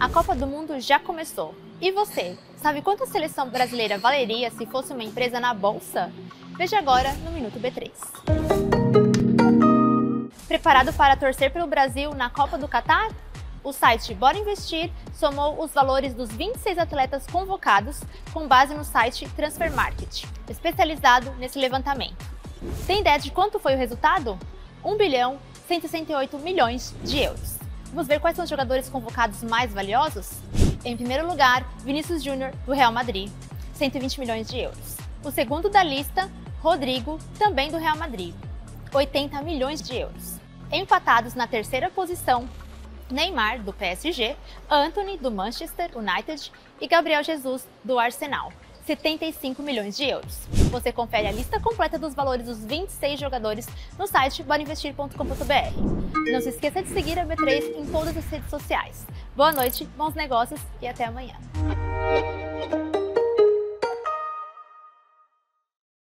A Copa do Mundo já começou. E você, sabe quanto a seleção brasileira valeria se fosse uma empresa na bolsa? Veja agora no Minuto B3. Preparado para torcer pelo Brasil na Copa do Catar? O site Bora Investir somou os valores dos 26 atletas convocados com base no site Transfer Market, especializado nesse levantamento. Tem ideia de quanto foi o resultado? 1 bilhão 168 milhões de euros. Vamos ver quais são os jogadores convocados mais valiosos? Em primeiro lugar, Vinícius Júnior, do Real Madrid, 120 milhões de euros. O segundo da lista, Rodrigo, também do Real Madrid, 80 milhões de euros. Empatados na terceira posição, Neymar, do PSG, Anthony, do Manchester United e Gabriel Jesus, do Arsenal, 75 milhões de euros. Você confere a lista completa dos valores dos 26 jogadores no site borinvestir.com.br. Não se esqueça de seguir a B3 em todas as redes sociais. Boa noite, bons negócios e até amanhã.